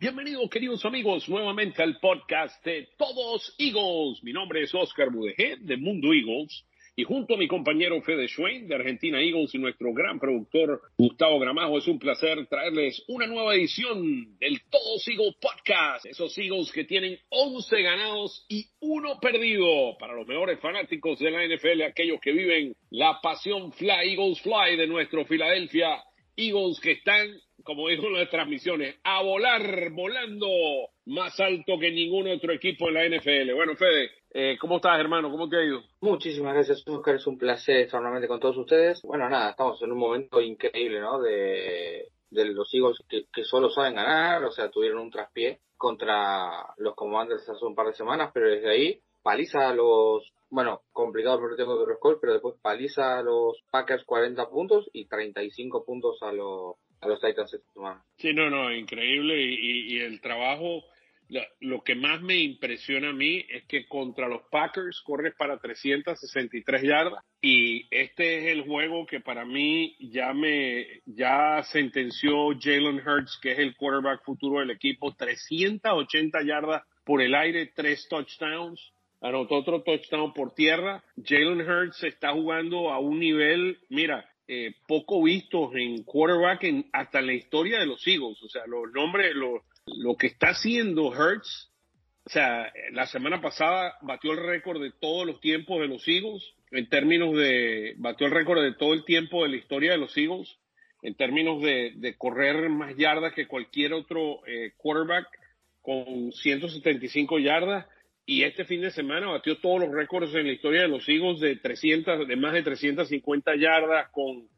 Bienvenidos queridos amigos nuevamente al podcast de Todos Eagles. Mi nombre es Oscar Budejé de Mundo Eagles y junto a mi compañero Fede Schwein de Argentina Eagles y nuestro gran productor Gustavo Gramajo, es un placer traerles una nueva edición del Todos Eagles Podcast. Esos Eagles que tienen 11 ganados y uno perdido para los mejores fanáticos de la NFL, aquellos que viven la pasión Fly Eagles Fly de nuestro Philadelphia Eagles que están, como dijo en las transmisiones, a volar, volando más alto que ningún otro equipo en la NFL. Bueno, Fede, eh, ¿cómo estás, hermano? ¿Cómo te ha ido? Muchísimas gracias, Oscar. Es un placer estar nuevamente con todos ustedes. Bueno, nada, estamos en un momento increíble, ¿no? De, de los Eagles que, que solo saben ganar, o sea, tuvieron un traspié contra los Commanders hace un par de semanas, pero desde ahí paliza a los, bueno, complicado porque tengo de los pero después paliza a los Packers 40 puntos y 35 puntos a los, los Titans esta semana. Sí, no, no, increíble y, y, y el trabajo lo que más me impresiona a mí es que contra los Packers corre para 363 yardas y este es el juego que para mí ya me ya sentenció Jalen Hurts, que es el quarterback futuro del equipo, 380 yardas por el aire, tres touchdowns. Anotó otro touchdown por tierra. Jalen Hurts está jugando a un nivel, mira, eh, poco visto en quarterback en, hasta en la historia de los Eagles. O sea, los nombres, los lo que está haciendo Hertz, o sea, la semana pasada batió el récord de todos los tiempos de los Eagles, en términos de, batió el récord de todo el tiempo de la historia de los Eagles, en términos de, de correr más yardas que cualquier otro eh, quarterback con 175 yardas. Y este fin de semana batió todos los récords en la historia de los Eagles de 300, de más de 350 yardas con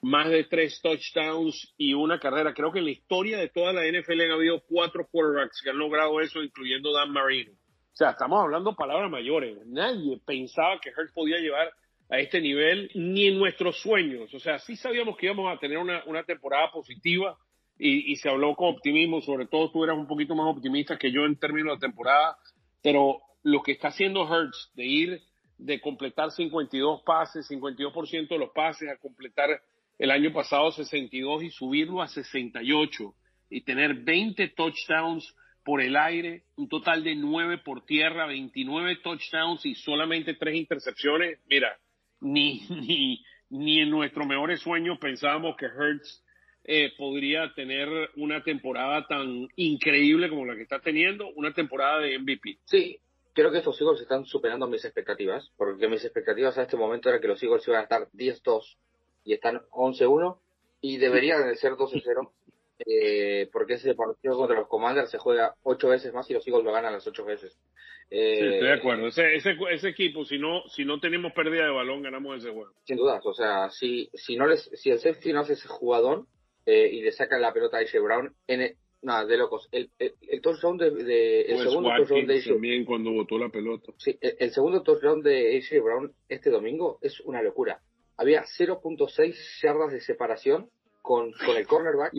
más de tres touchdowns y una carrera. Creo que en la historia de toda la NFL han habido cuatro quarterbacks que han logrado eso, incluyendo Dan Marino. O sea, estamos hablando palabras mayores. Nadie pensaba que Hurts podía llevar a este nivel, ni en nuestros sueños. O sea, sí sabíamos que íbamos a tener una, una temporada positiva y, y, se habló con optimismo. Sobre todo tú eras un poquito más optimista que yo en términos de temporada. Pero lo que está haciendo Hurts de ir de completar 52 pases, 52% de los pases, a completar el año pasado 62 y subirlo a 68 y tener 20 touchdowns por el aire, un total de 9 por tierra, 29 touchdowns y solamente 3 intercepciones. Mira, ni, ni, ni en nuestros mejores sueños pensábamos que Hertz eh, podría tener una temporada tan increíble como la que está teniendo, una temporada de MVP. Sí, creo que estos Eagles están superando mis expectativas, porque mis expectativas a este momento era que los Eagles iban a estar 10-2 y están 11-1 y deberían de ser 12-0 eh, porque ese partido contra los Commanders se juega ocho veces más y los Eagles lo ganan las ocho veces. Eh, sí, estoy de acuerdo. Ese, ese, ese, equipo, si no, si no tenemos pérdida de balón, ganamos ese juego. Sin dudas, o sea, si, si no les, si el safety no hace ese jugador eh, y le sacan la pelota a AJ Brown, en nada, de locos. El, el, el touchdown de, de el pues segundo touchdown de AJ también cuando botó la pelota. Sí, el, el segundo touchdown de AJ Brown este domingo es una locura había 0.6 yardas de separación con, con el cornerback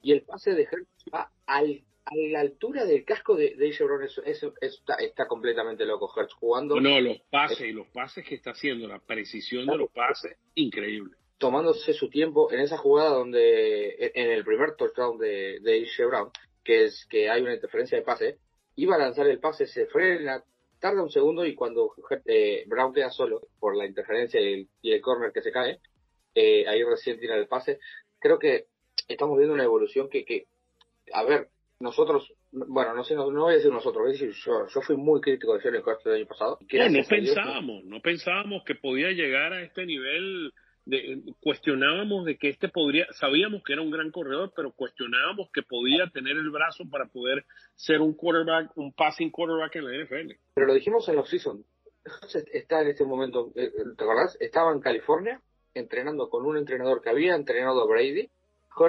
y el pase de Hertz va al, a la altura del casco de, de AJ Brown. Eso, eso, eso está, está, completamente loco Hertz jugando. No, los pases y los pases que está haciendo, la precisión de los pases, increíble. Tomándose su tiempo en esa jugada donde, en el primer touchdown de, de AJ Brown, que es que hay una interferencia de pase, iba a lanzar el pase, se frena, tarda un segundo y cuando eh, Brown queda solo por la interferencia y el, y el corner que se cae, eh, ahí recién tira el pase. Creo que estamos viendo una evolución que, que a ver, nosotros, bueno, no sé, no, no voy a decir nosotros, voy a decir yo, yo fui muy crítico de Jalen Hurts el año pasado. No, no pensábamos, no pensábamos que podía llegar a este nivel de, cuestionábamos de que este podría, sabíamos que era un gran corredor, pero cuestionábamos que podía tener el brazo para poder ser un quarterback, un passing quarterback en la NFL. Pero lo dijimos en los season. Está en este momento, ¿te acordás? Estaba en California entrenando con un entrenador que había entrenado a Brady.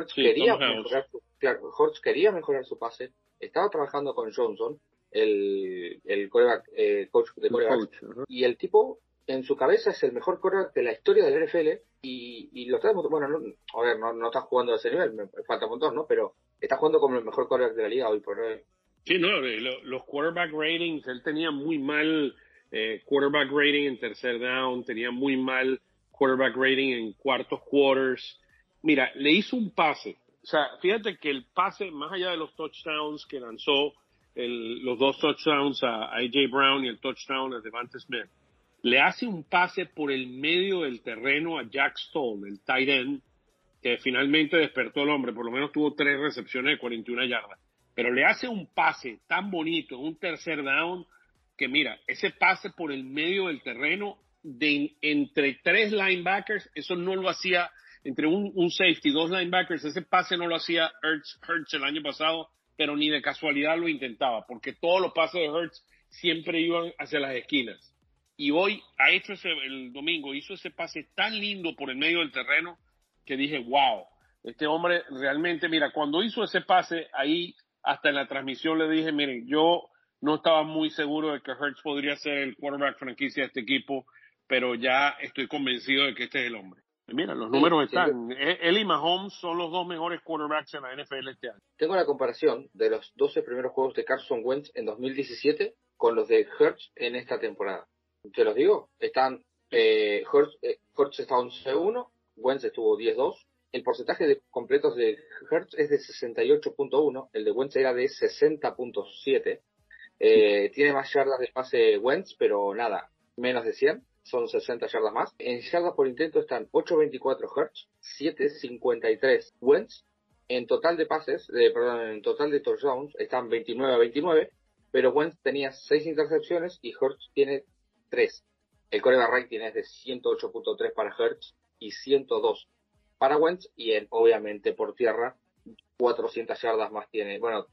Sí, quería mejorar su, claro, quería mejorar su pase. Estaba trabajando con Johnson, el, el quarterback, eh, coach de coach, uh -huh. y el tipo en su cabeza es el mejor quarterback de la historia del NFL y, lo está bueno, no, a ver, no, no está jugando a ese nivel, me falta un montón, ¿no? Pero está jugando como el mejor quarterback de la liga hoy por hoy. Sí, no, los quarterback ratings, él tenía muy mal eh, quarterback rating en tercer down, tenía muy mal quarterback rating en cuartos quarters. Mira, le hizo un pase. O sea, fíjate que el pase, más allá de los touchdowns que lanzó, los dos touchdowns a AJ Brown y el touchdown a Devante Smith, le hace un pase por el medio del terreno a Jack Stone, el tight end, que finalmente despertó el hombre, por lo menos tuvo tres recepciones de 41 yardas. Pero le hace un pase tan bonito, un tercer down, que mira, ese pase por el medio del terreno de entre tres linebackers, eso no lo hacía entre un, un safety, dos linebackers, ese pase no lo hacía Hertz, el año pasado, pero ni de casualidad lo intentaba, porque todos los pases de Hertz siempre iban hacia las esquinas. Y hoy ha hecho ese, el domingo, hizo ese pase tan lindo por el medio del terreno que dije, wow, este hombre realmente, mira, cuando hizo ese pase, ahí hasta en la transmisión le dije, miren, yo no estaba muy seguro de que Hertz podría ser el quarterback franquicia de este equipo, pero ya estoy convencido de que este es el hombre. Mira, los números están. E-, él y Mahomes son los dos mejores quarterbacks en la NFL este año. Tengo la comparación de los 12 primeros juegos de Carson Wentz en 2017 con los de Hertz en esta temporada. Te los digo, están eh, Hertz, eh, Hertz está 11-1, Wentz estuvo 10-2. El porcentaje de completos de Hertz es de 68.1, el de Wentz era de 60.7. Eh, tiene más yardas de pase Wentz, pero nada, menos de 100 son 60 yardas más. En yardas por intento están 8.24 Hertz, 7.53 Wentz. En total de pases, perdón, en total de touchdowns están 29 a 29, pero Wentz tenía 6 intercepciones y Hertz tiene 3. El coreback rating es de 108.3 para Hertz y 102 para Wentz y en, obviamente por tierra 400 yardas más tiene, bueno,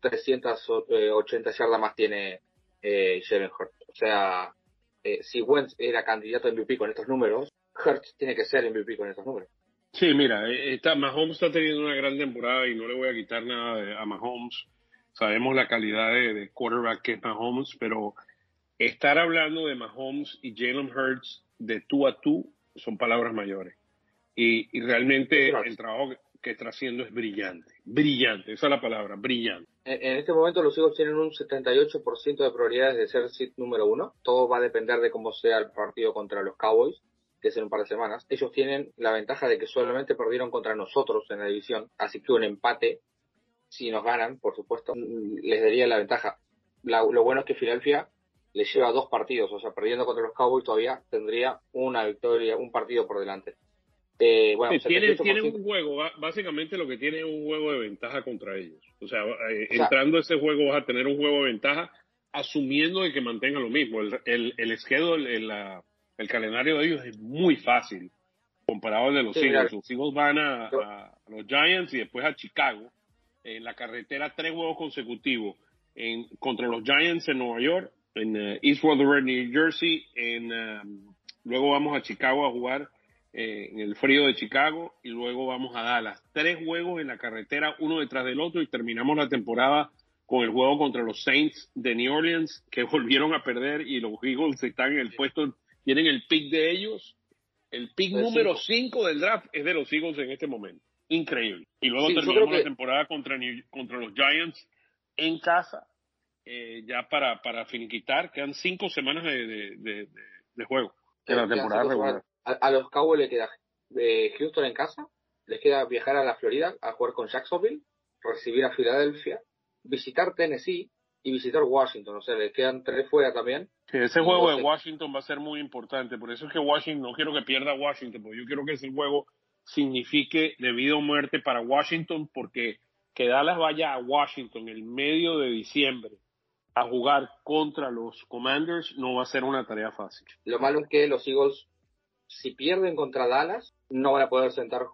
380 yardas más tiene eh, Jalen Hurts. O sea, eh, si Wentz era candidato a MVP con estos números, Hurts tiene que ser MVP con estos números. Sí, mira, eh, está, Mahomes está teniendo una gran temporada y no le voy a quitar nada a Mahomes. Sabemos la calidad de, quarterback que es Mahomes, pero estar hablando de Mahomes y Jalen Hurts de tú a tú son palabras mayores. Y, y realmente el trabajo que está haciendo es brillante. Brillante, esa es la palabra, brillante. En, este momento los Eagles tienen un 78% de probabilidades de ser sit número uno. Todo va a depender de cómo sea el partido contra los Cowboys, que es en un par de semanas. Ellos tienen la ventaja de que solamente perdieron contra nosotros en la división, así que un empate, si nos ganan, por supuesto, les daría la ventaja. lo bueno es que Filadelfia les lleva dos partidos, o sea, perdiendo contra los Cowboys todavía tendría una victoria, un partido por delante. Eh, bueno, tiene, un juego, básicamente lo que tiene es un juego de ventaja contra ellos. O sea, eh, entrando a ese juego vas a tener un juego de ventaja asumiendo de que mantenga lo mismo. El, el, el schedule, el, el, calendario de ellos es muy fácil comparado al de los Eagles. Los Eagles van a, los Giants y después a Chicago. En la carretera, tres juegos consecutivos en, contra los Giants en Nueva York, en uh, East Rutherford, New Jersey. En, um, luego vamos a Chicago a jugar eh, en el frío de Chicago y luego vamos a Dallas. Tres juegos en la carretera, uno detrás del otro y terminamos la temporada con el juego contra los Saints de New Orleans que volvieron a perder y los Eagles están en el puesto, tienen el pick de ellos. El pick número 5 del draft es de los Eagles en este momento. Increíble. Y luego terminamos la temporada contra, contra los Giants en casa, eh, ya para, para finiquitar. Quedan cinco semanas de, de, juego en la temporada regular a, los Cowboys le queda de Houston en casa, les queda viajar a la Florida a jugar con Jacksonville, recibir a Filadelfia, visitar Tennessee y visitar Washington. O sea, les quedan tres fuera también. ese juego de Washington va a ser muy importante. Por eso es que Washington, no quiero que pierda Washington, porque yo quiero que ese juego signifique de vida o muerte para Washington, porque que Dallas vaya a Washington el medio de diciembre a jugar contra los Commanders no va a ser una tarea fácil. Lo malo es que los Eagles si pierden contra Dallas, no van a poder sentar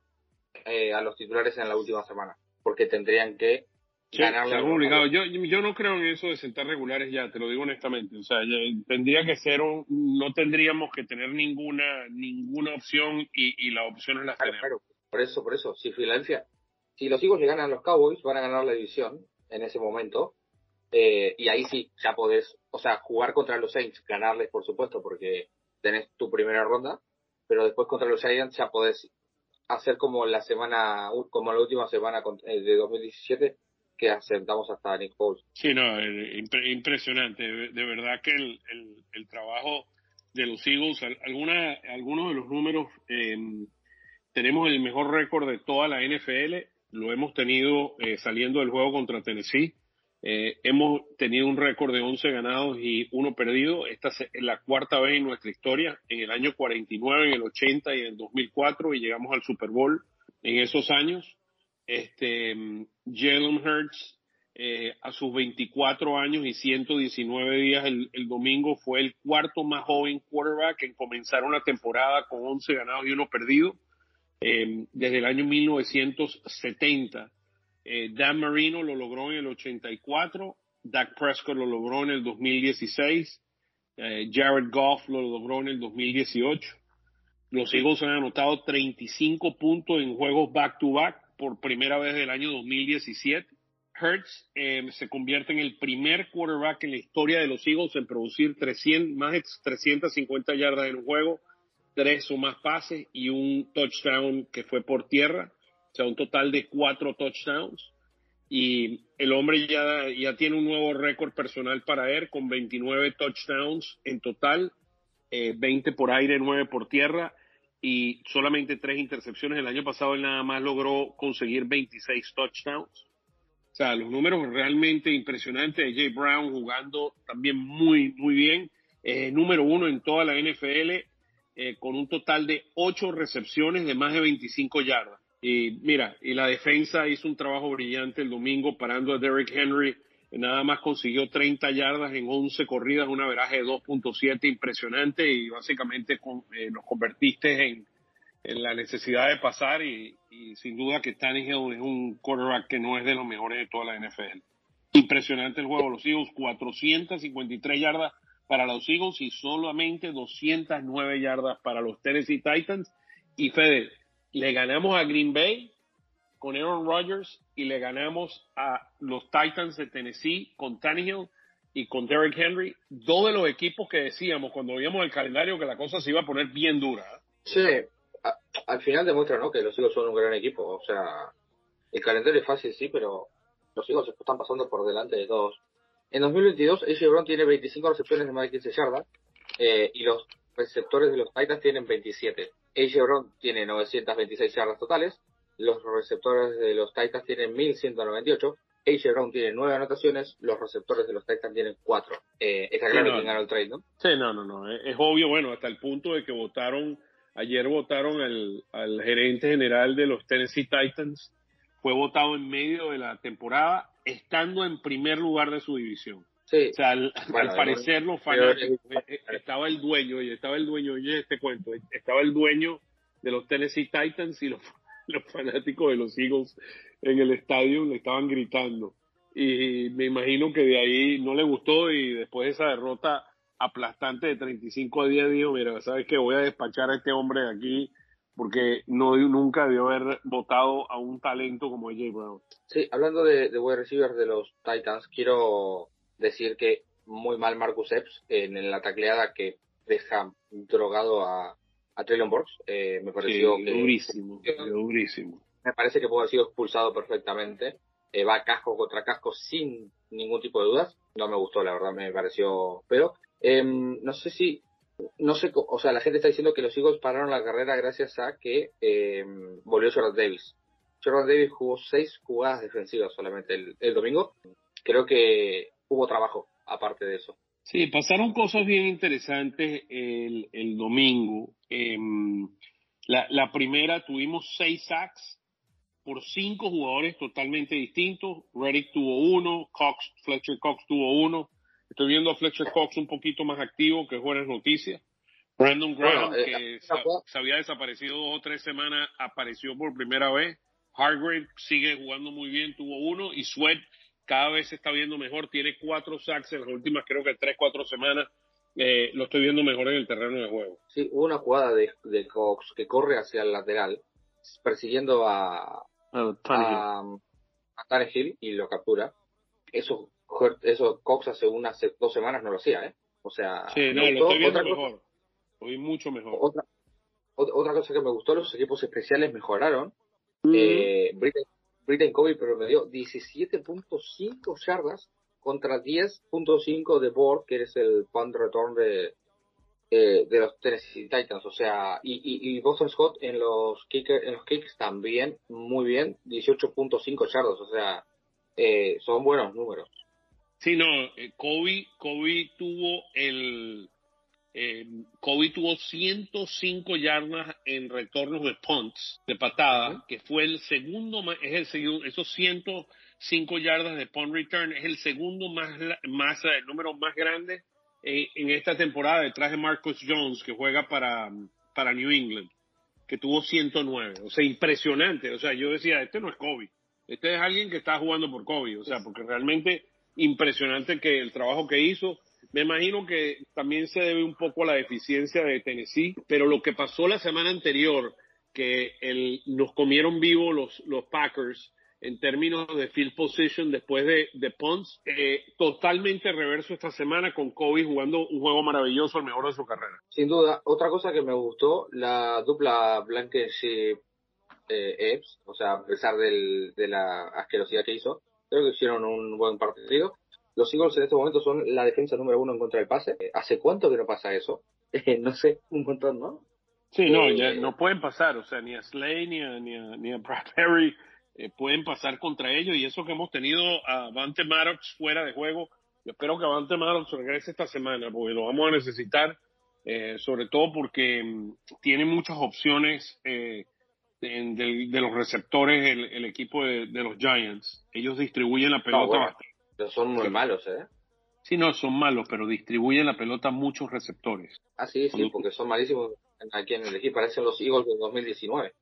eh, a los titulares en la última semana, porque tendrían que ganar Yo, yo no creo en eso de sentar regulares ya, te lo digo honestamente. O sea, tendría que ser un, no tendríamos que tener ninguna ninguna opción y, y las opciones las tenemos. Claro, por eso, por eso, si Filadelfia, si los hijos le ganan a los Cowboys, van a ganar la división en ese momento. Eh, y ahí sí, ya podés, o sea, jugar contra los Saints, ganarles por supuesto, porque tenés tu primera ronda, pero después contra los Giants ya podés hacer como la semana, como la última semana eh, de 2017, que asentamos hasta Nick Foles. Sí, no, impresionante. De, verdad que el, el, trabajo de los Eagles, alguna, algunos de los números, em, tenemos el mejor récord de toda la NFL, lo hemos tenido eh, saliendo del juego contra Tennessee. Eh, hemos tenido un récord de 11 ganados y uno perdido. Esta es la cuarta vez en nuestra historia, en el año 49, en el 80 y en el 2004, y llegamos al Super Bowl en esos años. Este, Jalen Hurts, eh, a sus 24 años y 119 días el, domingo, fue el cuarto más joven quarterback en comenzar una temporada con 11 ganados y uno perdido eh, desde el año 1970. Eh, Dan Marino lo logró en el 84, Dak Prescott lo logró en el 2016, eh, Jared Goff lo logró en el 2018. Los Eagles han anotado 35 puntos en juegos back-to-back por primera vez del año 2017. Hertz eh, se convierte en el primer quarterback en la historia de los Eagles en producir 300, más de 350 yardas en un juego, tres o más pases y un touchdown que fue por tierra sea, un total de cuatro touchdowns. Y el hombre ya, ya tiene un nuevo récord personal para él con 29 touchdowns en total, 20 eh, por aire, 9 por tierra y solamente tres intercepciones. El año pasado él nada más logró conseguir 26 touchdowns. O sea, los números realmente impresionantes. Jay Brown jugando también muy, muy bien. Eh, número uno en toda la NFL eh, con un total de ocho recepciones de más de 25 yardas. Y mira, y la defensa hizo un trabajo brillante el domingo parando a Derrick Henry. Nada más consiguió 30 yardas en 11 corridas, una veraje de 2.7 impresionante y básicamente con, eh, nos convertiste en, en, la necesidad de pasar y, sin duda que Tannehill es un quarterback que no es de los mejores de toda la NFL. Impresionante el juego. Los Eagles, 453 yardas para los Eagles y solamente 209 yardas para los Tennessee Titans. Y Fede, le ganamos a Green Bay con Aaron Rodgers y le ganamos a los Titans de Tennessee con Tannehill y con Derrick Henry, dos de los equipos que decíamos cuando veíamos el calendario que la cosa se iba a poner bien dura. Sí, al final demuestra ¿no? que los Eagles son un gran equipo. O sea, el calendario es fácil, sí, pero los Eagles están pasando por delante de todos. En 2022, AJ Brown tiene 25 recepciones de más de 15 yardas eh, y los receptores de los Titans tienen 27. AJ Brown tiene 926 yardas totales. Los receptores de los Titans tienen 1198. AJ Brown tiene 9 anotaciones. Los receptores de los Titans tienen 4. Eh, está claro quién ganó el trade, ¿no? Sí, no, no, no. Es, obvio, bueno, hasta el punto de que votaron, ayer votaron al, al gerente general de los Tennessee Titans. Fue votado en medio de la temporada, estando en primer lugar de su división. O sea, al, parecer los fanáticos, eh, eh, estaba el dueño, y estaba el dueño, oye este cuento, estaba el dueño de los Tennessee Titans y los, los fanáticos de los Eagles en el estadio le estaban gritando. Y me imagino que de ahí no le gustó y después de esa derrota aplastante de 35 a 10 dijo, mira, sabes que voy a despachar a este hombre de aquí porque no nunca debió haber votado a un talento como AJ Brown. Sí, hablando de, de wide receivers de los Titans, quiero decir que muy mal Marcus Epps en la tacleada que deja drogado a, a Traylon Burks. Eh, me pareció que, durísimo, durísimo. Me parece que puede haber sido expulsado perfectamente. Eh, va casco contra casco sin ningún tipo de dudas. No me gustó, la verdad, me pareció pero em, no sé si, no sé, o sea, la gente está diciendo que los Eagles pararon la carrera gracias a que em, volvió Jordan Davis. Jordan Davis jugó seis jugadas defensivas solamente el, el domingo. Creo que hubo trabajo aparte de eso. Sí, pasaron cosas bien interesantes el, el domingo. Em, la, la, primera, tuvimos seis sacks por cinco jugadores totalmente distintos. Reddick tuvo uno, Cox, Fletcher Cox tuvo uno. Estoy viendo a Fletcher Cox un poquito más activo, que es buenas noticias. Brandon Graham, eh, que se, había desaparecido dos o tres semanas, apareció por primera vez. Hargrave sigue jugando muy bien, tuvo uno. Y Sweat cada vez se está viendo mejor, tiene cuatro sacks en las últimas creo que tres, cuatro semanas, eh, lo estoy viendo mejor en el terreno de juego. Sí, hubo una jugada de, de Cox que corre hacia el lateral, persiguiendo a, a, a, Hill y lo captura. Eso, eso Cox hace unas dos semanas no lo hacía, ¿eh? O sea, sí, no, lo estoy viendo mejor. lo vi mucho mejor. Otra, otra cosa que me gustó, los equipos especiales mejoraron. Mm. Eh, Britain Kobe promedió 17.5 yardas contra 10.5 de Board, que es el punt de, eh, de los Tennessee Titans. O sea, y, y, Boston Scott en los, kicker, en los kicks también muy bien, 18.5 yardas. O sea, eh, son buenos números. Sí, no, eh, Kobe, Kobe tuvo el eh, Kobe tuvo 105 yardas en retornos de punts, de patada, que fue el segundo, es el segundo, esos 105 yardas de punt return es el segundo más, más el número más grande eh, en esta temporada detrás de Marcus Jones, que juega para, para New England, que tuvo 109. O sea, impresionante. O sea, yo decía, este no es Kobe. Este es alguien que está jugando por Kobe. O sea, porque realmente impresionante que el trabajo que hizo me imagino que también se debe un poco a la deficiencia de Tennessee, pero lo que pasó la semana anterior, que el, nos comieron vivo los, los Packers en términos de field position después de, de punts, eh, totalmente reverso esta semana con Kobe jugando un juego maravilloso, el mejor de su carrera. Sin duda, otra cosa que me gustó, la dupla Blankenship eh, Epps, o sea, a pesar del, de la asquerosidad que hizo, creo que hicieron un buen partido. Los Eagles en este momento son la defensa número uno en contra del pase. ¿Hace cuánto que no pasa eso? no sé, un montón, ¿no? Sí, no, ya eh, no pueden pasar, o sea, ni a Slay ni a, ni a, ni a Brad Perry eh, pueden pasar contra ellos y eso que hemos tenido a Vante Maddox fuera de juego, yo espero que Vante Maddox regrese esta semana porque lo vamos a necesitar, eh, sobre todo porque mm, tiene muchas opciones de, los receptores el, equipo de, los Giants. Ellos distribuyen la pelota bastante pero son muy malos, ¿eh? Sí, no, son malos, pero distribuyen la pelota a muchos receptores. Ah, sí, sí, porque son malísimos aquí en el equipo. Parecen los Eagles del 2019.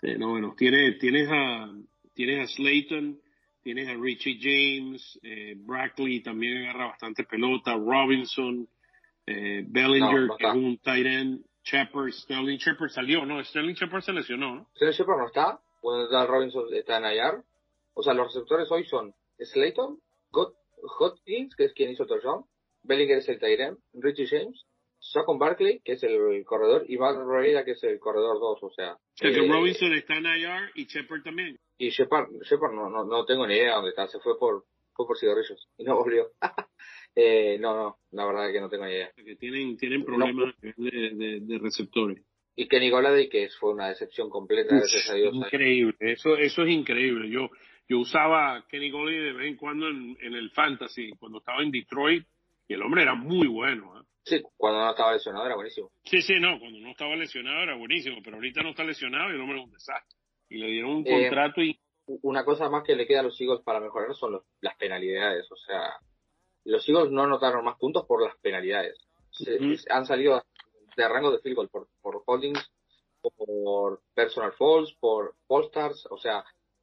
Sí, no, bueno, tienes, tienes, a, tienes a Slayton, tienes a Richie James, eh, Brackley también agarra bastante pelota, Robinson, eh, Bellinger, que es un tight end, Shepard, Sterling Shepard salió, no, Sterling Shepard se lesionó, ¿no? Sterling Shepard no está, cuando está Robinson está en IR. O sea, los receptores hoy son Slayton, Hodgins, que es quien hizo touchdown, Bellinger es el Tyrem, Richie James, Saquon Barkley, que es el corredor, y Val Rivera, que es el corredor 2, o sea. que eh, Robinson está en IR y Shepard también. Y Shepard, Shepard no, no, no tengo ni idea dónde está, se fue por, fue por cigarrillos y no volvió. eh, no, no, la verdad es que no tengo ni idea. Que tienen, tienen problemas de, de, receptores. Y Kenny Golladay, que fue una decepción completa, gracias a Dios. Increíble, eso, eso es increíble. Yo, yo usaba Kenny Goley de vez en cuando en, el fantasy, cuando estaba en Detroit, y el hombre era muy bueno. ¿eh? Sí, cuando no estaba lesionado era buenísimo. Sí, sí, no, cuando no estaba lesionado era buenísimo, pero ahorita no está lesionado y el hombre es un desastre. Y le dieron un eh, contrato y... Una cosa más que le queda a los Eagles para mejorar son las penalidades, o sea, los Eagles no anotaron más puntos por las penalidades. han salido de rango de field goal por, por holdings, por personal falls, por all stars, o sea,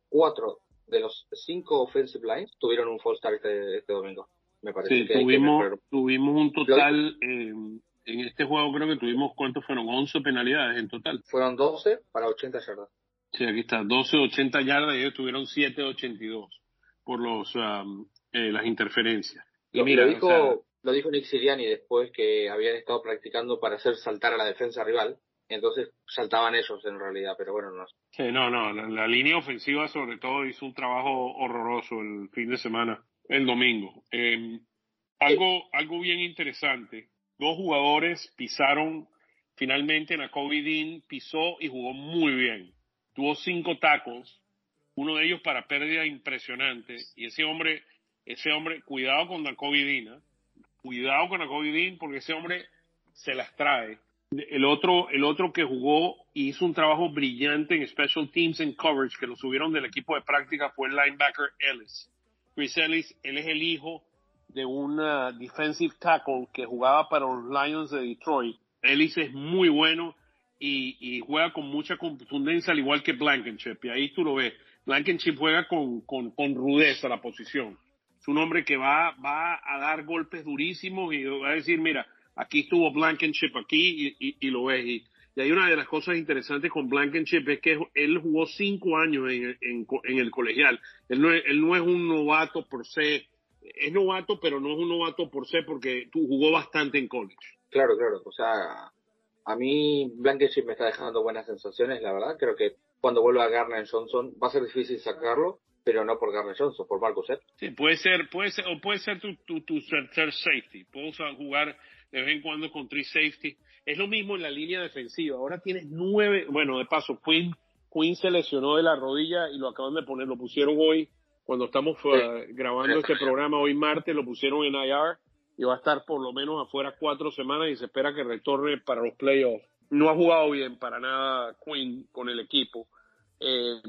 cuatro de los cinco offensive lines tuvieron un false start este, este, domingo. Me parece sí, tuvimos, tuvimos un total, eh, en este juego creo que tuvimos, ¿cuántos fueron? 11 penalidades en total. Fueron 12 para 80 yardas. Sí, aquí está, 12 80 yardas y ellos tuvieron 7 82 por los um, eh, las interferencias. Y lo, mira, lo dijo, lo dijo Nick Siriani después que habían estado practicando para hacer saltar a la defensa rival entonces saltaban ellos en realidad, pero bueno, no. Sí, no, no, la, línea ofensiva sobre todo hizo un trabajo horroroso el fin de semana, el domingo. Em, algo, algo bien interesante, dos jugadores pisaron finalmente, Nakobe Dean pisó y jugó muy bien. Tuvo cinco tacos, uno de ellos para pérdida impresionante, y ese hombre, ese hombre, cuidado con Nakobe Dean, ¿eh? cuidado con Nakobe Dean porque ese hombre se las trae el otro, el otro que jugó y hizo un trabajo brillante en Special Teams and Coverage, que lo subieron del equipo de práctica, fue el linebacker Ellis. Chris Ellis, él es el hijo de un defensive tackle que jugaba para los Lions de Detroit. Ellis es muy bueno y, juega con mucha contundencia, al igual que Blankenship. Y ahí tú lo ves. Blankenship juega con, con, con rudeza la posición. Es un hombre que va, va a dar golpes durísimos y va a decir, mira, aquí estuvo Blankenship aquí y, y, lo ves. Y, hay una de las cosas interesantes con Blankenship es que él jugó cinco años en, en, el colegial. Él no, es, él no es un novato por se, es novato, pero no es un novato por se porque tú jugó bastante en college. Claro, claro. O sea, a mí Blankenship me está dejando buenas sensaciones, la verdad. Creo que cuando vuelva Garner Johnson. Va a ser difícil sacarlo, pero no por Garner Johnson, por Marcus Epps. Sí, puede ser, puede ser, o puede ser tu, tu, tu tercer safety. Puedes jugar de vez en cuando con three safety. Es lo mismo en la línea defensiva. Ahora tienes nueve, bueno, de paso, Quinn, Quinn se lesionó de la rodilla y lo acaban de poner, lo pusieron hoy, cuando estamos uh, grabando este programa, hoy martes, lo pusieron en IR y va a estar por lo menos afuera cuatro semanas y se espera que retorne para los playoffs. No ha jugado bien para nada Quinn con el equipo, eh,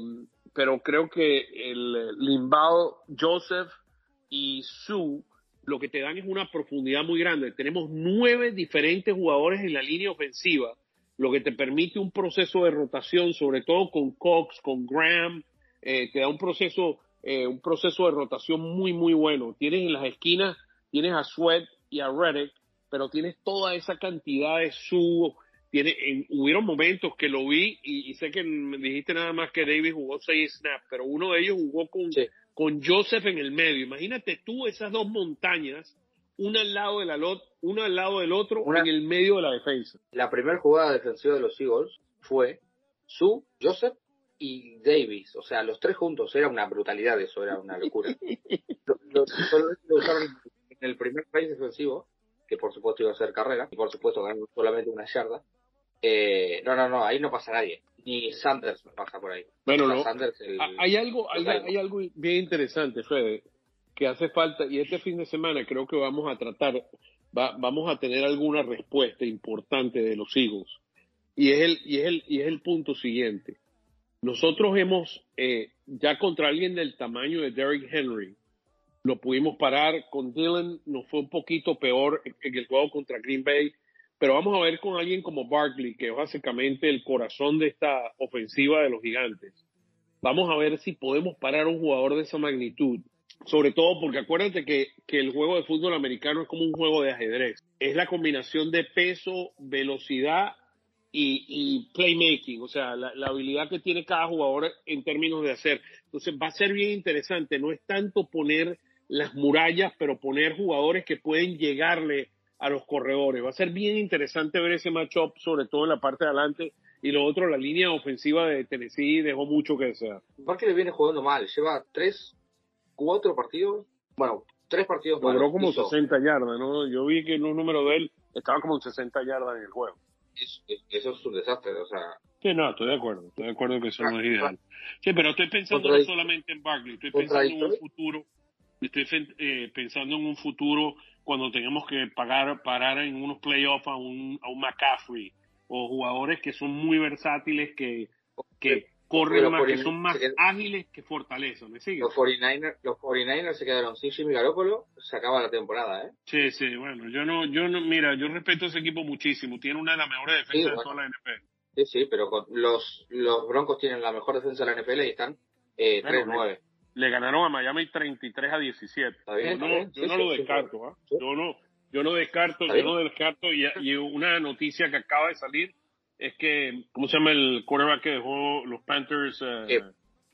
pero creo que el Limbao, Joseph y Sue lo que te dan es una profundidad muy grande. Tenemos nueve diferentes jugadores en la línea ofensiva, lo que te permite un proceso de rotación, sobre todo con Cox, con Graham, eh, te da un proceso, eh, un proceso de rotación muy, muy bueno. Tienes en las esquinas, tienes a Sweat y a Reddick, pero tienes toda esa cantidad de su... Tiene, hubieron momentos que lo vi y, sé que me dijiste nada más que David jugó seis snaps, pero uno de ellos jugó con, con Joseph en el medio. Imagínate tú esas dos montañas, una al lado, de la una al lado del otro, en el medio de la defensa. La primera jugada defensiva de los Eagles fue su, Joseph y Davis. O sea, los tres juntos. Era una brutalidad eso, era una locura. lo, usaron en el primer país defensivo, que por supuesto iba a ser carrera, y por supuesto ganó solamente una yarda. Eh, no, no, no, ahí no pasa nadie ni Sanders pasa por ahí. Bueno, no. hay algo, hay, algo bien interesante, Fede, que hace falta, y este fin de semana creo que vamos a tratar, vamos a tener alguna respuesta importante de los Eagles. Y es el, y es el, y es el punto siguiente. Nosotros hemos, eh, ya contra alguien del tamaño de Derrick Henry, lo pudimos parar. Con Dylan nos fue un poquito peor en el juego contra Green Bay pero vamos a ver con alguien como Barkley, que es básicamente el corazón de esta ofensiva de los gigantes. Vamos a ver si podemos parar a un jugador de esa magnitud. Sobre todo porque acuérdate que, que el juego de fútbol americano es como un juego de ajedrez. Es la combinación de peso, velocidad y, playmaking, o sea, la, la, habilidad que tiene cada jugador en términos de hacer. Entonces va a ser bien interesante. No es tanto poner las murallas, pero poner jugadores que pueden llegarle a los corredores. Va a ser bien interesante ver ese matchup, sobre todo en la parte de adelante. Y lo otro, la línea ofensiva de Tennessee dejó mucho que desear. Le viene jugando mal. Lleva tres, cuatro partidos. Bueno, tres partidos Logró como 60 yardas, ¿no? Yo vi que en un número de él estaba como en 60 yardas en el juego. eso es un desastre, o sea. Sí, no, estoy de acuerdo. Estoy de acuerdo que eso no es ideal. Sí, pero estoy pensando no solamente en Barkley, estoy pensando en un futuro. Estoy eh, pensando en un futuro cuando tengamos que pagar, parar en unos playoffs a un, a un McCaffrey o jugadores que son muy versátiles, que, que corren más, que son más ágiles que fortalezan. ¿Me Los 49ers, los 49ers se quedaron sin Jimmy Garoppolo, se acaba la temporada, ¿eh? Sí, sí, bueno, yo no, yo no, mira, yo respeto a ese equipo muchísimo, tiene una de las mejores defensas de toda la NFL. Sí, sí, pero los, los Broncos tienen la mejor defensa de la NFL y están eh, 3-9 le ganaron a Miami 33 a 17. yo no, yo no lo descarto, ¿ah? Yo no, yo no descarto, yo no descarto y, una noticia que acaba de salir es que, ¿cómo se llama el quarterback que dejó los Panthers? Eh,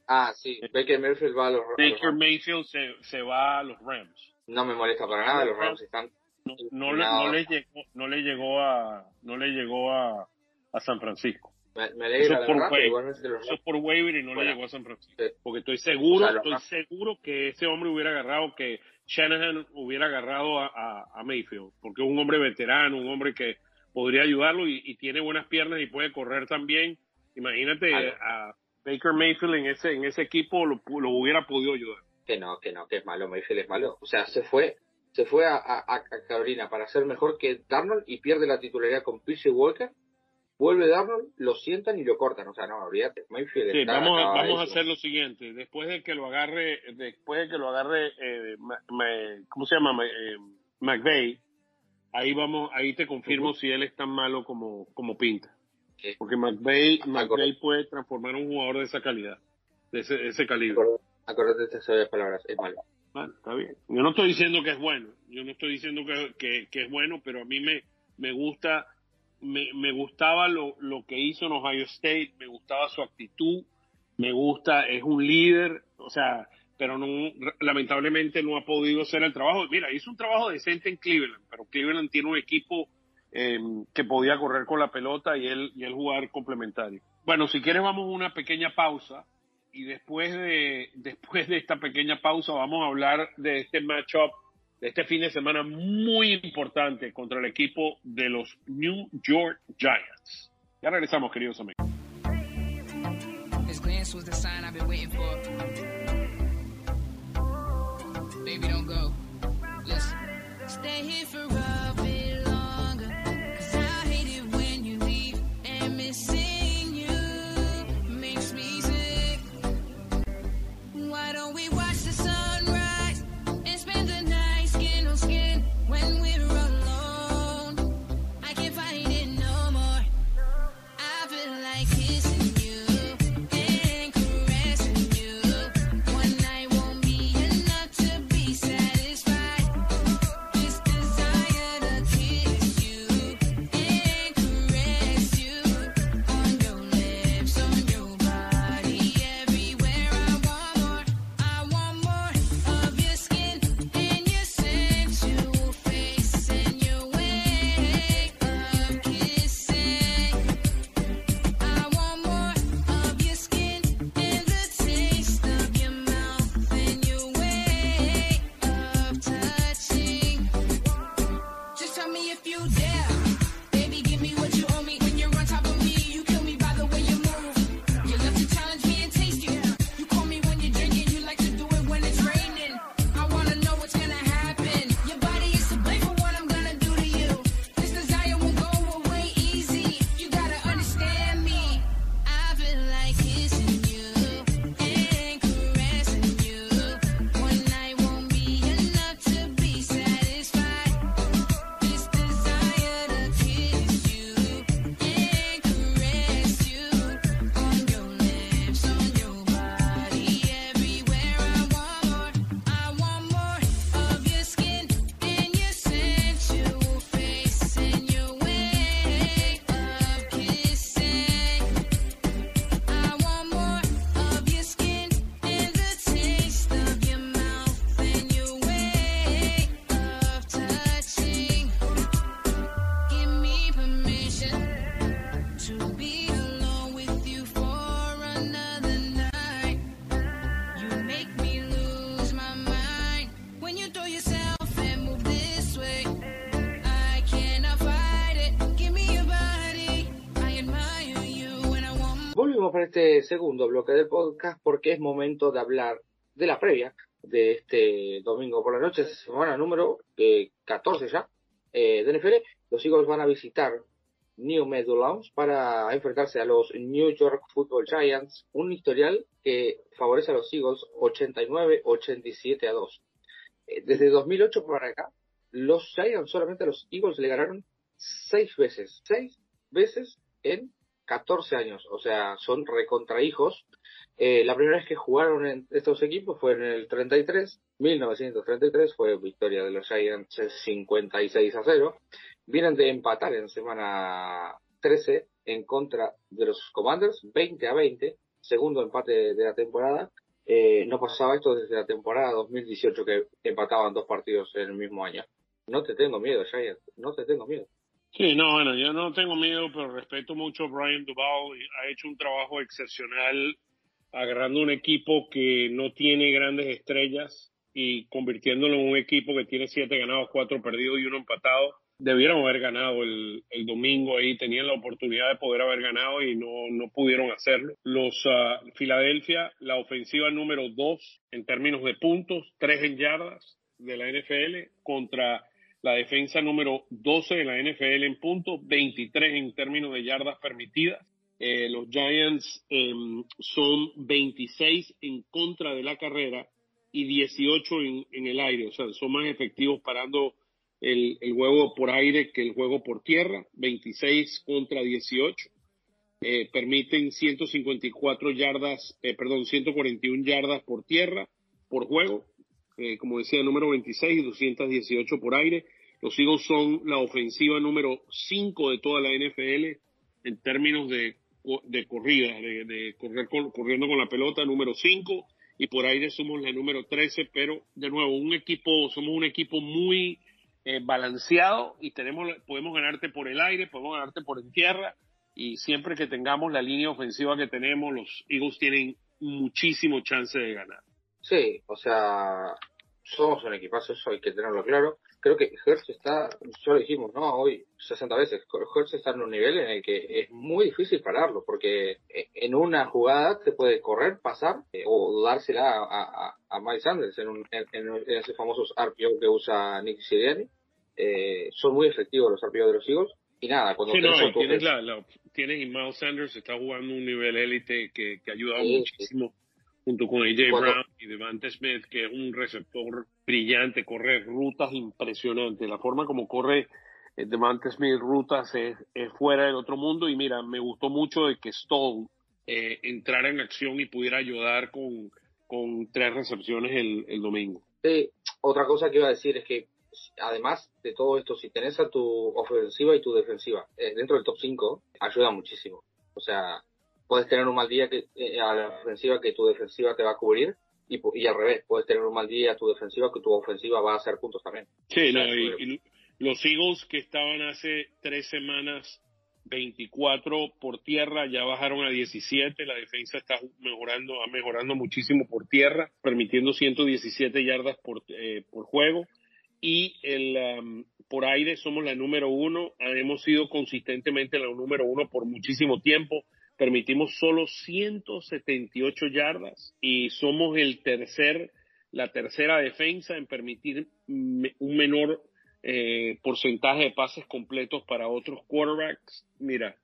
ah, sí, eh, Baker Mayfield va a los Baker Mayfield se, se va a los Rams. No me molesta para nada, los Rams están no, no, le, no, le, llegó, no le llegó a no le llegó a, a San Francisco. Me, alegra, eso, por eso por waiver y no le llegó a San Francisco. Porque estoy seguro, estoy seguro que ese hombre hubiera agarrado, que Shanahan hubiera agarrado a, a, Mayfield. Porque es un hombre veterano, un hombre que podría ayudarlo y, tiene buenas piernas y puede correr también. Imagínate a Baker Mayfield en ese, en ese equipo lo, lo hubiera podido ayudar. Que no, que no, que es malo, Mayfield es malo. O sea, se fue, se fue a, a, Carolina para ser mejor que Darnold y pierde la titularidad con P.J. Walker vuelve Darnold, lo sientan y lo cortan. O sea, no, olvídate. sí, vamos, a, vamos a hacer lo siguiente. Después de que lo agarre, después de que lo agarre, eh, ¿cómo se llama? Eh, McVeigh, ahí vamos, ahí te confirmo si él es tan malo como, como pinta. Porque McVeigh, McVeigh puede transformar a un jugador de esa calidad, de ese, ese calibre. Acuérdate de estas palabras, es malo. Bueno, está bien. Yo no estoy diciendo que es bueno, yo no estoy diciendo que, que, que es bueno, pero a mí me, me gusta me, me gustaba lo, lo, que hizo en Ohio State, me gustaba su actitud, me gusta, es un líder, o sea, pero no, lamentablemente no ha podido hacer el trabajo. Mira, hizo un trabajo decente en Cleveland, pero Cleveland tiene un equipo eh, que podía correr con la pelota y él, y él jugar complementario. Bueno, si quieres vamos a una pequeña pausa y después de, después de esta pequeña pausa vamos a hablar de este matchup de este fin de semana muy importante contra el equipo de los New York Giants. Ya regresamos, queridos amigos. Baby, don't go. Listen. Stay here for para este segundo bloque del podcast porque es momento de hablar de la previa de este domingo por la noche, semana número 14 ya eh, de NFL. Los Eagles van a visitar New Meadowlands para enfrentarse a los New York Football Giants, un historial que favorece a los Eagles 89-87 a 2. Eh, desde 2008 para acá, los Giants solamente a los Eagles le ganaron seis veces, seis veces en 14 años, o sea, son recontrahijos. Eh, la primera vez que jugaron en estos equipos fue en el 33, 1933, fue victoria de los Giants 56 a 0. Vienen de empatar en semana 13 en contra de los Commanders, 20 a 20, segundo empate de la temporada. Eh, no pasaba esto desde la temporada 2018 que empataban dos partidos en el mismo año. No te tengo miedo, Giants, no te tengo miedo. Sí, no, bueno, yo no tengo miedo, pero respeto mucho a Brian Duval. Ha hecho un trabajo excepcional agarrando un equipo que no tiene grandes estrellas y convirtiéndolo en un equipo que tiene siete ganados, cuatro perdidos y uno empatado. Debieron haber ganado el, el domingo ahí, tenían la oportunidad de poder haber ganado y no, no pudieron hacerlo. Los uh, Filadelfia, la ofensiva número dos en términos de puntos, tres en yardas de la NFL contra la defensa número 12 de la NFL en puntos, 23 en términos de yardas permitidas. Eh, los Giants em, son 26 en contra de la carrera y 18 en, en, el aire, o sea, son más efectivos parando el, el, juego por aire que el juego por tierra, 26 contra 18. Eh, permiten 154 yardas, eh, perdón, 141 yardas por tierra por juego, eh, como decía, número 26 y 218 por aire. Los Eagles son la ofensiva número 5 de toda la NFL en términos de, de corrida, de, correr corriendo con la pelota, número 5, y por aire somos la número 13, pero de nuevo, un equipo, somos un equipo muy eh, balanceado y tenemos, podemos ganarte por el aire, podemos ganarte por en tierra, y siempre que tengamos la línea ofensiva que tenemos, los Eagles tienen muchísimo chance de ganar. Sí, o sea, somos un equipazo, eso hay que tenerlo claro. Creo que Hertz está, ya lo dijimos, ¿no? Hoy 60 veces, Hertz está en un nivel en el que es muy difícil pararlo, porque en una jugada te puede correr, pasar eh, o dársela a, a, a Miles Sanders en, un, en, en, esos famosos RPO que usa Nick Sirianni. Eh, son muy efectivos los RPO de los Eagles. Y nada, cuando sí, no, tienes, la, la, tienes y Miles Sanders está jugando un nivel élite que, que ha ayudado sí, muchísimo. Sí junto con AJ Brown y Devante Smith, que es un receptor brillante, corre rutas impresionantes. La forma como corre eh, Devante Smith rutas es, es, fuera del otro mundo. Y mira, me gustó mucho de que Stoll eh, entrara en acción y pudiera ayudar con, con tres recepciones el, el domingo. Sí, otra cosa que iba a decir es que además de todo esto, si tenés a tu ofensiva y tu defensiva eh, dentro del top 5, ayuda muchísimo. O sea, puedes tener un mal día que, eh, a la ofensiva que tu defensiva te va a cubrir y, y, al revés, puedes tener un mal día a tu defensiva que tu ofensiva va a hacer puntos también. Sí, no, y, y, los Eagles que estaban hace tres semanas 24 por tierra, ya bajaron a 17, la defensa está mejorando, ha mejorando muchísimo por tierra, permitiendo 117 yardas por, eh, por juego y el, um, por aire somos la número uno, hemos sido consistentemente la número uno por muchísimo tiempo, permitimos solo 178 yardas y somos el tercer, la tercera defensa en permitir un menor eh, porcentaje de pases completos para otros quarterbacks. Mira,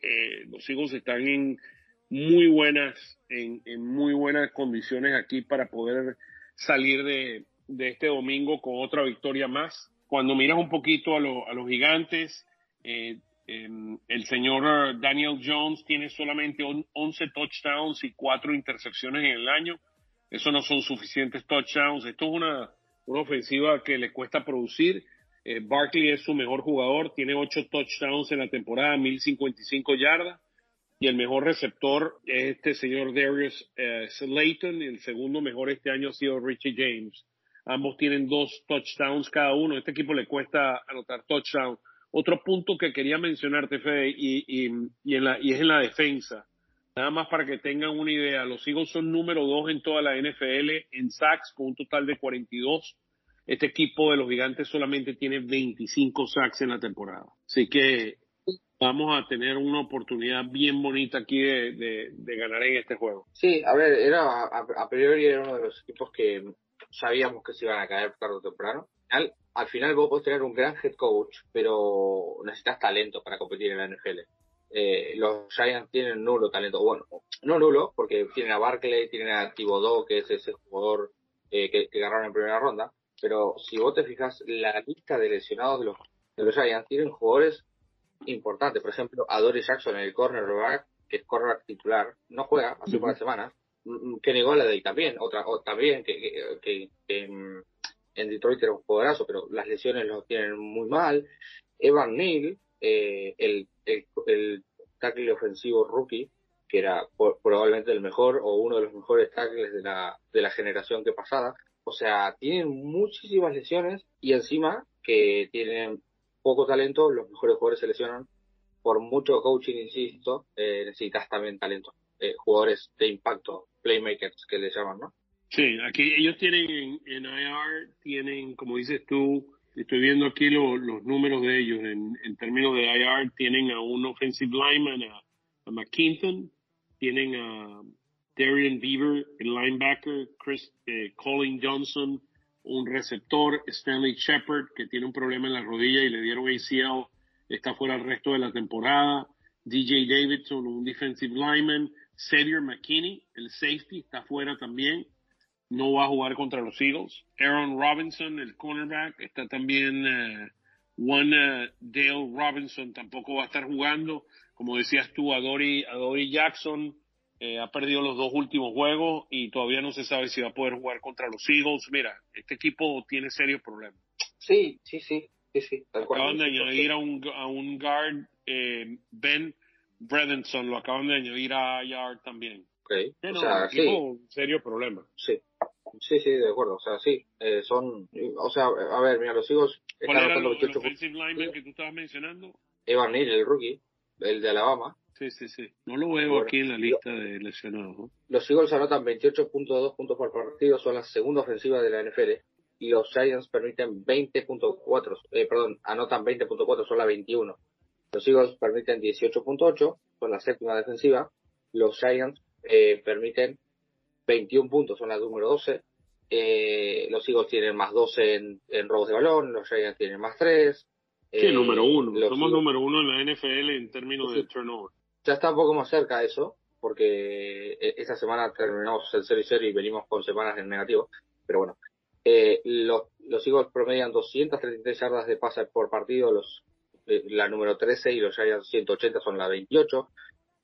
eh, los Eagles están en muy buenas, en, muy buenas condiciones aquí para poder salir de, de, este domingo con otra victoria más. Cuando miras un poquito a, lo, a los gigantes, eh, el señor Daniel Jones tiene solamente 11 touchdowns y 4 intercepciones en el año. Eso no son suficientes touchdowns. Esto es una, una ofensiva que le cuesta producir. Eh, Barkley es su mejor jugador, tiene 8 touchdowns en la temporada, 1055 yardas. Y el mejor receptor es este señor Darius eh, Slayton. El segundo mejor este año ha sido Richie James. Ambos tienen dos touchdowns cada uno. Este equipo le cuesta anotar touchdowns otro punto que quería mencionarte, Fede, y, en la, y es en la defensa. Nada más para que tengan una idea, los Eagles son número dos en toda la NFL en sacks con un total de 42. Este equipo de los gigantes solamente tiene 25 sacks en la temporada. Así que vamos a tener una oportunidad bien bonita aquí de, de, de ganar en este juego. Sí, a ver, era a, a, priori era uno de los equipos que sabíamos que se iban a caer tarde o temprano. Al, al final vos podés tener un gran head coach, pero necesitas talento para competir en la NFL. Eh, los Giants tienen nulo talento, bueno, no nulo, porque tienen a Barkley, tienen a Thibodeau, que es ese jugador eh, que, que agarraron en primera ronda, pero si vos te fijas, la lista de lesionados de los, de los Giants tienen jugadores importantes, por ejemplo, a Dory Jackson, el cornerback, que es cornerback titular, no juega hace uh -huh. unas semanas, Kenny Golladay también, otra, o, también, que, que, que, que mm, en Detroit era un jugadorazo, pero las lesiones lo tienen muy mal. Evan Neal, eh, el, el, el, tackle ofensivo rookie, que era por, probablemente el mejor o uno de los mejores tackles de la, de la generación que pasada. O sea, tienen muchísimas lesiones y encima que tienen poco talento, los mejores jugadores se lesionan. Por mucho coaching, insisto, eh, necesitas también talento. Eh, jugadores de impacto, playmakers que les llaman, ¿no? Sí, aquí ellos tienen en, IR, tienen, como dices tú, estoy viendo aquí lo, los números de ellos en, en, términos de IR, tienen a un offensive lineman, a, a McKinton, tienen a Darian Beaver, el linebacker, Chris, eh, Colin Johnson, un receptor, Stanley Shepard, que tiene un problema en la rodilla y le dieron ACL, está fuera el resto de la temporada, DJ Davidson, un defensive lineman, Xavier McKinney, el safety, está fuera también, no va a jugar contra los Eagles. Aaron Robinson, el cornerback, está también uh, One uh, Dale Robinson, tampoco va a estar jugando. Como decías tú, Adori, Adori Jackson eh, ha perdido los dos últimos juegos y todavía no se sabe si va a poder jugar contra los Eagles. Mira, este equipo tiene serios problemas. Sí, sí, sí. sí, sí acaban de añadir a un, a un guard, eh, Ben Bredenson, lo acaban de añadir a Yard también. Okay. Bueno, o sea, sí. serio problema. Sí. Sí, sí, de acuerdo. O sea, sí, eh, son, o sea, a ver, mira, los higos ¿Cuál era el, el offensive lineman que tú estabas mencionando? Evan Neal, el rookie. el de Alabama. Sí, sí, sí. No lo veo aquí en la lista de lesionados. Los Eagles anotan 28.2 puntos por partido, son la segunda ofensiva de la NFL. Y los Giants permiten 20.4, eh, perdón, anotan 20.4, son la 21. Los Eagles permiten 18.8, son la séptima defensiva. Los Giants eh, permiten 21 puntos, son la número 12. Eh, los Eagles tienen más 12 en, en robos de balón, los Giants tienen más 3. Sí, eh, número uno. Somos número uno en la NFL en términos de turnover. Ya está un poco más cerca de eso, porque eh, esta semana terminamos el 0 y 0 y venimos con semanas en negativo. Pero bueno, eh, los, los Eagles promedian 233 yardas de pase por partido, los eh, la número 13 y los Giants 180 son la 28.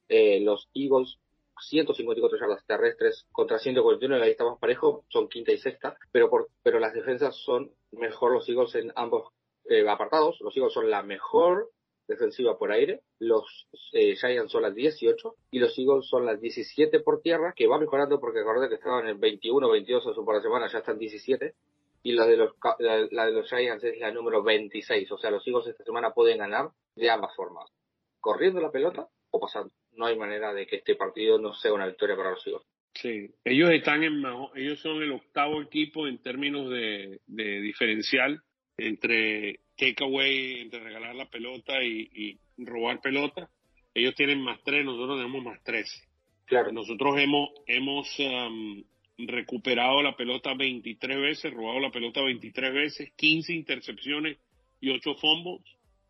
Eh, los Eagles 154 yardas terrestres contra 141, ahí está más parejo, son quinta y sexta, pero por, pero las defensas son mejor los Eagles en ambos eh, apartados. Los Eagles son la mejor defensiva por aire, los eh, Giants son las 18 y los Eagles son las 17 por tierra, que va mejorando porque acordé que estaban en 21, 22 hace un par de semanas, ya están 17 y la de los la, de los Giants es la número 26, o sea, los Eagles esta semana pueden ganar de ambas formas, corriendo la pelota o pasando. No hay manera de que este partido no sea una victoria para los Eagles. Sí, ellos están en ellos son el octavo equipo en términos de, de diferencial entre takeaway, entre regalar la pelota y, y, robar pelota. Ellos tienen más tres, nosotros tenemos más tres. Claro. Nosotros hemos, hemos um, recuperado la pelota 23 veces, robado la pelota 23 veces, 15 intercepciones y 8 fumbles.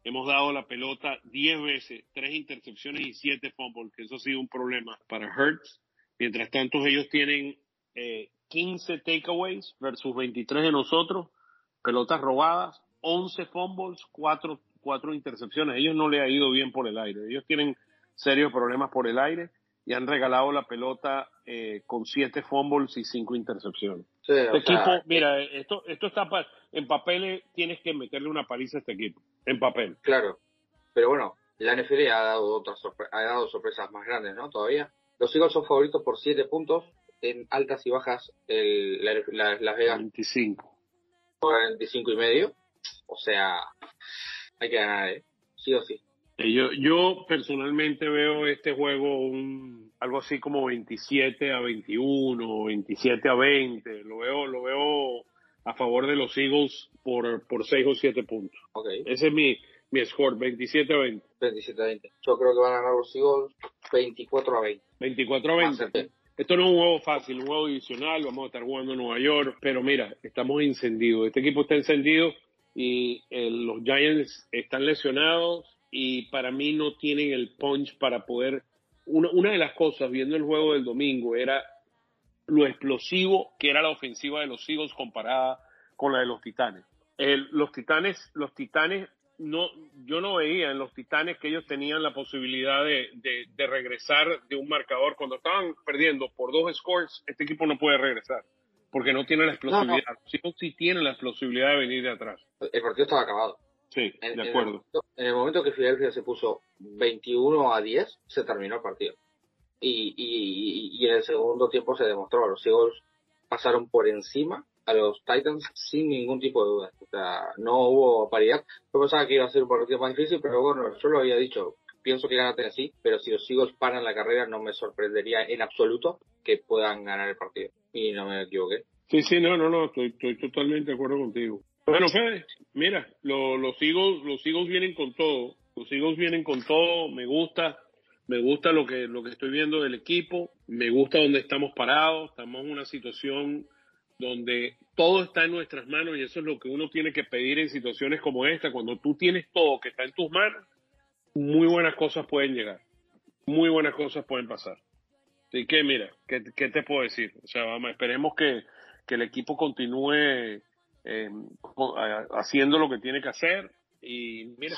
Hemos dado la pelota 10 veces, 3 intercepciones y 7 fumbles, que eso ha sido un problema para Hertz. Mientras tanto, ellos tienen eh, 15 takeaways versus 23 de nosotros, pelotas robadas, 11 fumbles, 4, 4 intercepciones. Ellos no le ha ido bien por el aire. Ellos tienen serios problemas por el aire y han regalado la pelota eh, con siete fumbles y cinco intercepciones. Sí, este equipo, sea, mira, esto, esto está pa en papel, tienes que meterle una paliza a este equipo, en papel. Claro, pero bueno, la NFL ha dado otras ha dado sorpresas más grandes, ¿no? Todavía. Los Eagles son favoritos por siete puntos en altas y bajas el, la, la, Las Vegas. 25. 45 y medio. O sea, hay que ganar, ¿eh? Sí o sí. Yo, yo personalmente veo este juego un, algo así como 27 a 21, 27 a 20. Lo veo, lo veo a favor de los Eagles por, por 6 o 7 puntos. Okay. Ese es mi, mi score, 27 a 20. 27 a 20. Yo creo que van a ganar los Eagles 24 a 20. 24 a 20. Esto no es un juego fácil, un juego adicional, vamos a estar jugando en Nueva York, pero mira, estamos encendidos. Este equipo está encendido y el, los Giants están lesionados y para mí no tienen el punch para poder. Una, una de las cosas viendo el juego del domingo era lo explosivo que era la ofensiva de los Eagles comparada con la de los Titanes. El, los Titanes, los Titanes, no, yo no veía en los Titanes que ellos tenían la posibilidad de, de, de regresar de un marcador. Cuando estaban perdiendo por dos scores, este equipo no puede regresar porque no tiene la explosividad. No, no. Los Eagles sí tienen la explosibilidad de venir de atrás. El partido estaba acabado. Sí, en, de acuerdo. En el, momento, en el, momento, que Filadelfia se puso 21 a 10, se terminó el partido. Y, y, y, en el segundo tiempo se demostró, los Eagles pasaron por encima a los Titans sin ningún tipo de duda. O sea, no hubo paridad. Yo pensaba que iba a ser un partido más difícil, pero bueno, yo lo había dicho. Pienso que gana Tennessee, pero si los Eagles paran la carrera no me sorprendería en absoluto que puedan ganar el partido. Y no me equivoqué. Sí, sí, no, no, no, estoy, totalmente de acuerdo contigo. Bueno, Fede, mira, lo, los Eagles, los Eagles vienen con todo. Los Eagles vienen con todo. Me gusta, me gusta lo que, lo que estoy viendo del equipo. Me gusta donde estamos parados. Estamos en una situación donde todo está en nuestras manos y eso es lo que uno tiene que pedir en situaciones como esta. Cuando tú tienes todo que está en tus manos, muy buenas cosas pueden llegar. Muy buenas cosas pueden pasar. Así que, mira, ¿qué, te puedo decir? O sea, vamos, esperemos que, que el equipo continúe eh, haciendo lo que tiene que hacer y mira,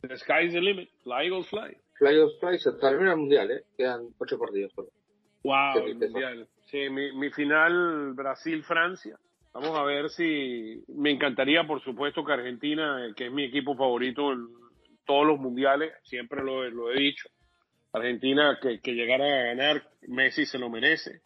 the sky is the limit, fly Eagles fly. Fly Eagles fly, se termina el mundial, ¿eh? quedan ocho partidos. Solo. Wow, el mundial. Sí, mi, mi final Brasil-Francia. Vamos a ver si me encantaría, por supuesto, que Argentina, que es mi equipo favorito en todos los mundiales, siempre lo, lo he dicho. Argentina que, que llegara a ganar, Messi se lo merece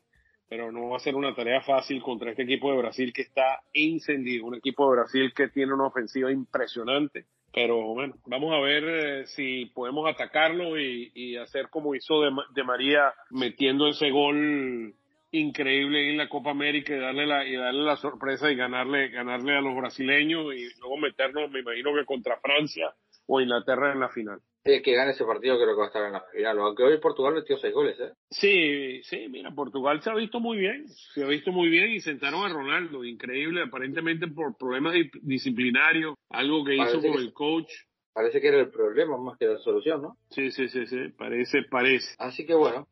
pero no va a ser una tarea fácil contra este equipo de Brasil que está encendido, un equipo de Brasil que tiene una ofensiva impresionante, Pero bueno, vamos a ver eh, si podemos atacarlo y, y hacer como hizo de, de, María metiendo ese gol increíble en la Copa América y darle la, y darle la sorpresa y ganarle, ganarle a los brasileños y luego meternos, me imagino que contra Francia o Inglaterra en la final. El que gane ese partido creo que va a estar en la final, aunque hoy Portugal metió seis goles, ¿eh? Sí, sí, mira, Portugal se ha visto muy bien, se ha visto muy bien y sentaron a Ronaldo, increíble, aparentemente por problemas disciplinarios, algo que hizo con el coach. Parece que era el problema más que la solución, ¿no? Sí, sí, sí, sí, parece, parece. Así que bueno,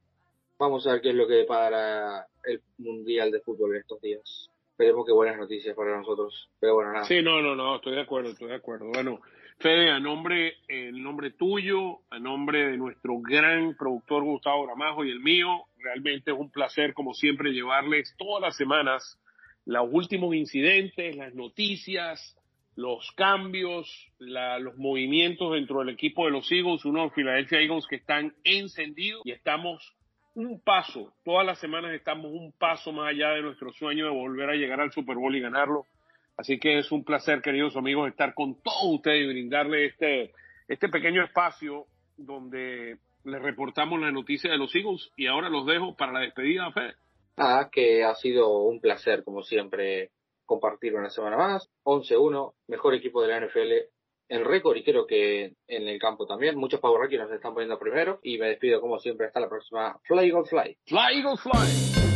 vamos a ver qué es lo que para el Mundial de Fútbol en estos días. Esperemos que buenas noticias para nosotros. Pero bueno, nada. Sí, no, no, no, estoy de acuerdo, estoy de acuerdo. Bueno, Fede, a nombre, en nombre tuyo, a nombre de nuestro gran productor Gustavo Gramajo y el mío, realmente es un placer, como siempre, llevarles todas las semanas los últimos incidentes, las noticias, los cambios, la, los movimientos dentro del equipo de los Eagles, uno de Philadelphia Eagles que están encendidos y estamos un paso, todas las semanas estamos un paso más allá de nuestro sueño de volver a llegar al Super Bowl y ganarlo. Así que es un placer, queridos amigos, estar con todos ustedes y brindarle este, este pequeño espacio donde les reportamos la noticia de los Eagles y ahora los dejo para la despedida, Fede. Nada, que ha sido un placer, como siempre, compartir una semana más. 11-1, mejor equipo de la NFL en récord y creo que en el campo también. Muchos Power Rankings nos están poniendo primero y me despido como siempre hasta la próxima. Fly Eagle Fly. Fly Eagle Fly.